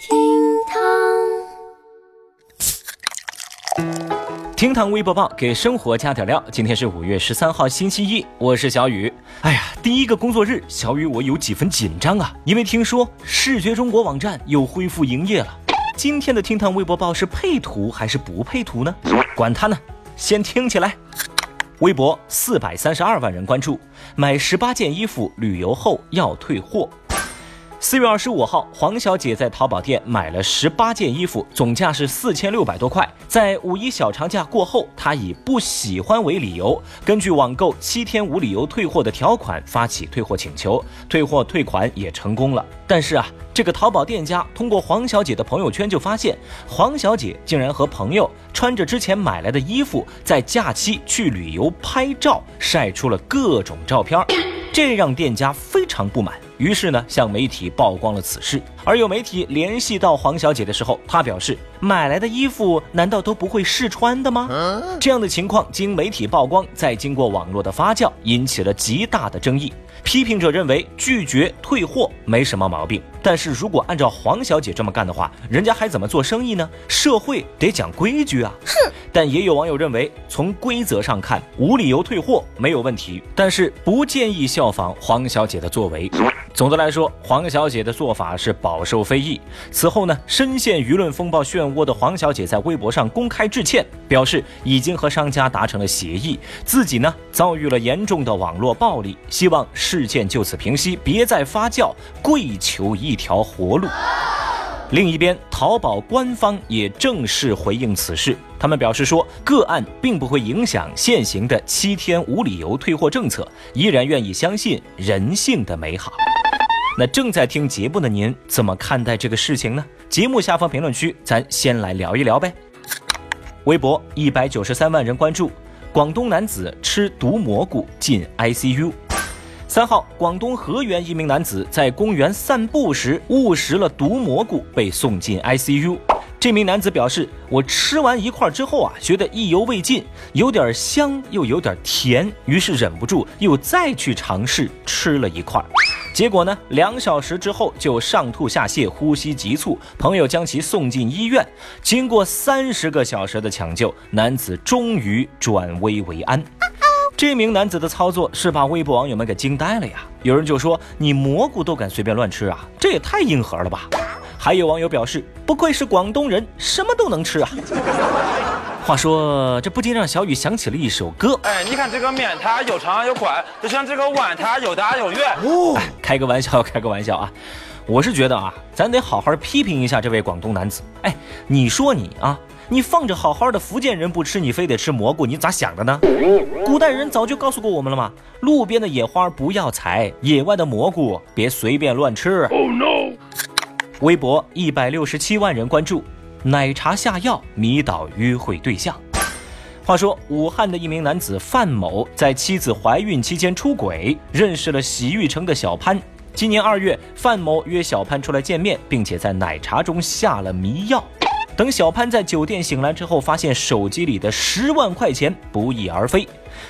厅堂，厅堂微博报给生活加点料。今天是五月十三号，星期一，我是小雨。哎呀，第一个工作日，小雨我有几分紧张啊，因为听说视觉中国网站又恢复营业了。今天的厅堂微博报是配图还是不配图呢？管他呢，先听起来。微博四百三十二万人关注，买十八件衣服旅游后要退货。四月二十五号，黄小姐在淘宝店买了十八件衣服，总价是四千六百多块。在五一小长假过后，她以不喜欢为理由，根据网购七天无理由退货的条款发起退货请求，退货退款也成功了。但是啊，这个淘宝店家通过黄小姐的朋友圈就发现，黄小姐竟然和朋友穿着之前买来的衣服，在假期去旅游拍照，晒出了各种照片，这让店家非常不满。于是呢，向媒体曝光了此事。而有媒体联系到黄小姐的时候，她表示，买来的衣服难道都不会试穿的吗？这样的情况经媒体曝光，再经过网络的发酵，引起了极大的争议。批评者认为拒绝退货没什么毛病，但是如果按照黄小姐这么干的话，人家还怎么做生意呢？社会得讲规矩啊！哼！但也有网友认为，从规则上看，无理由退货没有问题，但是不建议效仿黄小姐的作为。总的来说，黄小姐的做法是饱受非议。此后呢，深陷舆论风暴漩涡的黄小姐在微博上公开致歉，表示已经和商家达成了协议，自己呢遭遇了严重的网络暴力，希望事件就此平息，别再发酵，跪求一条活路。另一边，淘宝官方也正式回应此事，他们表示说，个案并不会影响现行的七天无理由退货政策，依然愿意相信人性的美好。那正在听节目的您怎么看待这个事情呢？节目下方评论区，咱先来聊一聊呗。微博一百九十三万人关注，广东男子吃毒蘑菇进 ICU。三号，广东河源一名男子在公园散步时误食了毒蘑菇，被送进 ICU。这名男子表示，我吃完一块之后啊，觉得意犹未尽，有点香又有点甜，于是忍不住又再去尝试吃了一块。结果呢？两小时之后就上吐下泻，呼吸急促，朋友将其送进医院。经过三十个小时的抢救，男子终于转危为安。这名男子的操作是把微博网友们给惊呆了呀！有人就说：“你蘑菇都敢随便乱吃啊？这也太硬核了吧！”还有网友表示：“不愧是广东人，什么都能吃啊！” 话说，这不禁让小雨想起了一首歌。哎，你看这个面，它又长又宽，就像这个碗，它有大有圆。哦，开个玩笑，开个玩笑啊！我是觉得啊，咱得好好批评一下这位广东男子。哎，你说你啊，你放着好好的福建人不吃，你非得吃蘑菇，你咋想的呢？古代人早就告诉过我们了嘛，路边的野花不要采，野外的蘑菇别随便乱吃。Oh no！微博一百六十七万人关注。奶茶下药迷倒约会对象。话说，武汉的一名男子范某在妻子怀孕期间出轨，认识了洗浴城的小潘。今年二月，范某约小潘出来见面，并且在奶茶中下了迷药。等小潘在酒店醒来之后，发现手机里的十万块钱不翼而飞。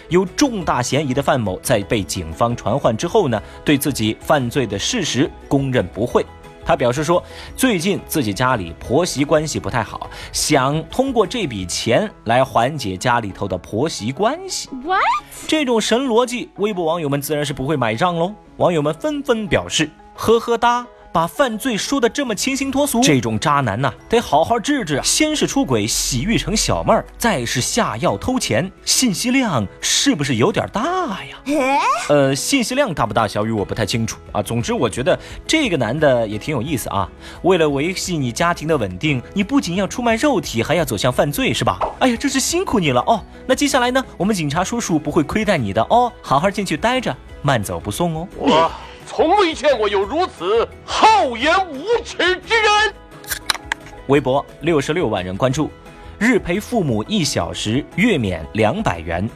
有重大嫌疑的范某在被警方传唤之后呢，对自己犯罪的事实供认不讳。他表示说，最近自己家里婆媳关系不太好，想通过这笔钱来缓解家里头的婆媳关系。What？这种神逻辑，微博网友们自然是不会买账喽。网友们纷纷表示，呵呵哒。把犯罪说的这么清新脱俗，这种渣男呐，得好好治治啊！先是出轨洗浴成小妹儿，再是下药偷钱，信息量是不是有点大呀？呃，信息量大不大，小雨我不太清楚啊。总之，我觉得这个男的也挺有意思啊。为了维系你家庭的稳定，你不仅要出卖肉体，还要走向犯罪，是吧？哎呀，真是辛苦你了哦。那接下来呢，我们警察叔叔不会亏待你的哦，好好进去待着，慢走不送哦。从未见过有如此厚颜无耻之人。微博六十六万人关注，日陪父母一小时，月免两百元。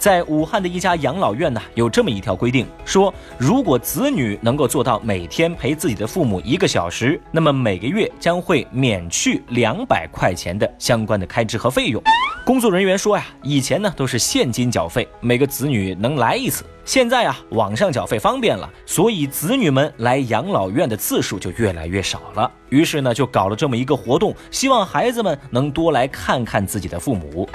在武汉的一家养老院呢，有这么一条规定，说如果子女能够做到每天陪自己的父母一个小时，那么每个月将会免去两百块钱的相关的开支和费用。工作人员说呀，以前呢都是现金缴费，每个子女能来一次，现在啊网上缴费方便了，所以子女们来养老院的次数就越来越少了。于是呢就搞了这么一个活动，希望孩子们能多来看看自己的父母。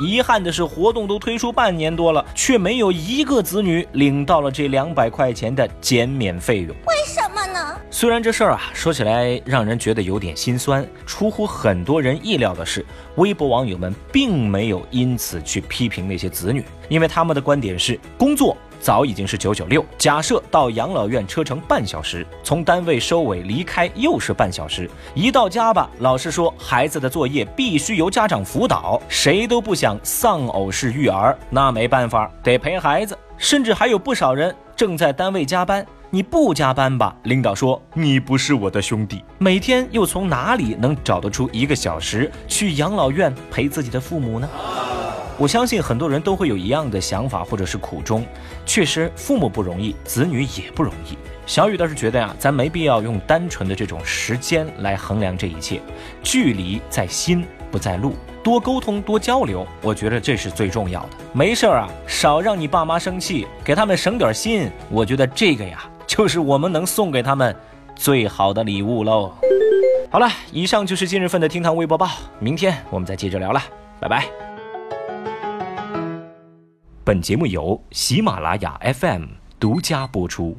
遗憾的是，活动都推出半年多了，却没有一个子女领到了这两百块钱的减免费用。为什么呢？虽然这事儿啊说起来让人觉得有点心酸，出乎很多人意料的是，微博网友们并没有因此去批评那些子女，因为他们的观点是工作。早已经是九九六。假设到养老院车程半小时，从单位收尾离开又是半小时。一到家吧，老师说孩子的作业必须由家长辅导，谁都不想丧偶式育儿，那没办法，得陪孩子。甚至还有不少人正在单位加班，你不加班吧，领导说你不是我的兄弟。每天又从哪里能找得出一个小时去养老院陪自己的父母呢？我相信很多人都会有一样的想法或者是苦衷，确实父母不容易，子女也不容易。小雨倒是觉得呀，咱没必要用单纯的这种时间来衡量这一切，距离在心不在路，多沟通多交流，我觉得这是最重要的。没事儿啊，少让你爸妈生气，给他们省点心，我觉得这个呀，就是我们能送给他们最好的礼物喽。好了，以上就是今日份的厅堂微博报，明天我们再接着聊了，拜拜。本节目由喜马拉雅 FM 独家播出。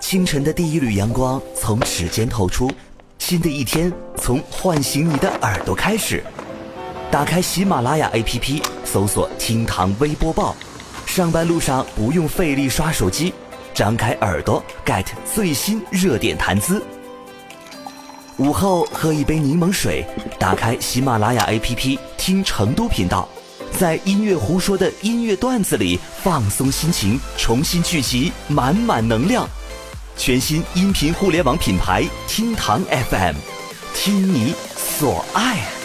清晨的第一缕阳光从指尖透出，新的一天从唤醒你的耳朵开始。打开喜马拉雅 APP，搜索“厅堂微播报”，上班路上不用费力刷手机，张开耳朵 get 最新热点谈资。午后喝一杯柠檬水，打开喜马拉雅 APP 听成都频道，在音乐胡说的音乐段子里放松心情，重新聚集满满能量。全新音频互联网品牌听堂 FM，听你所爱。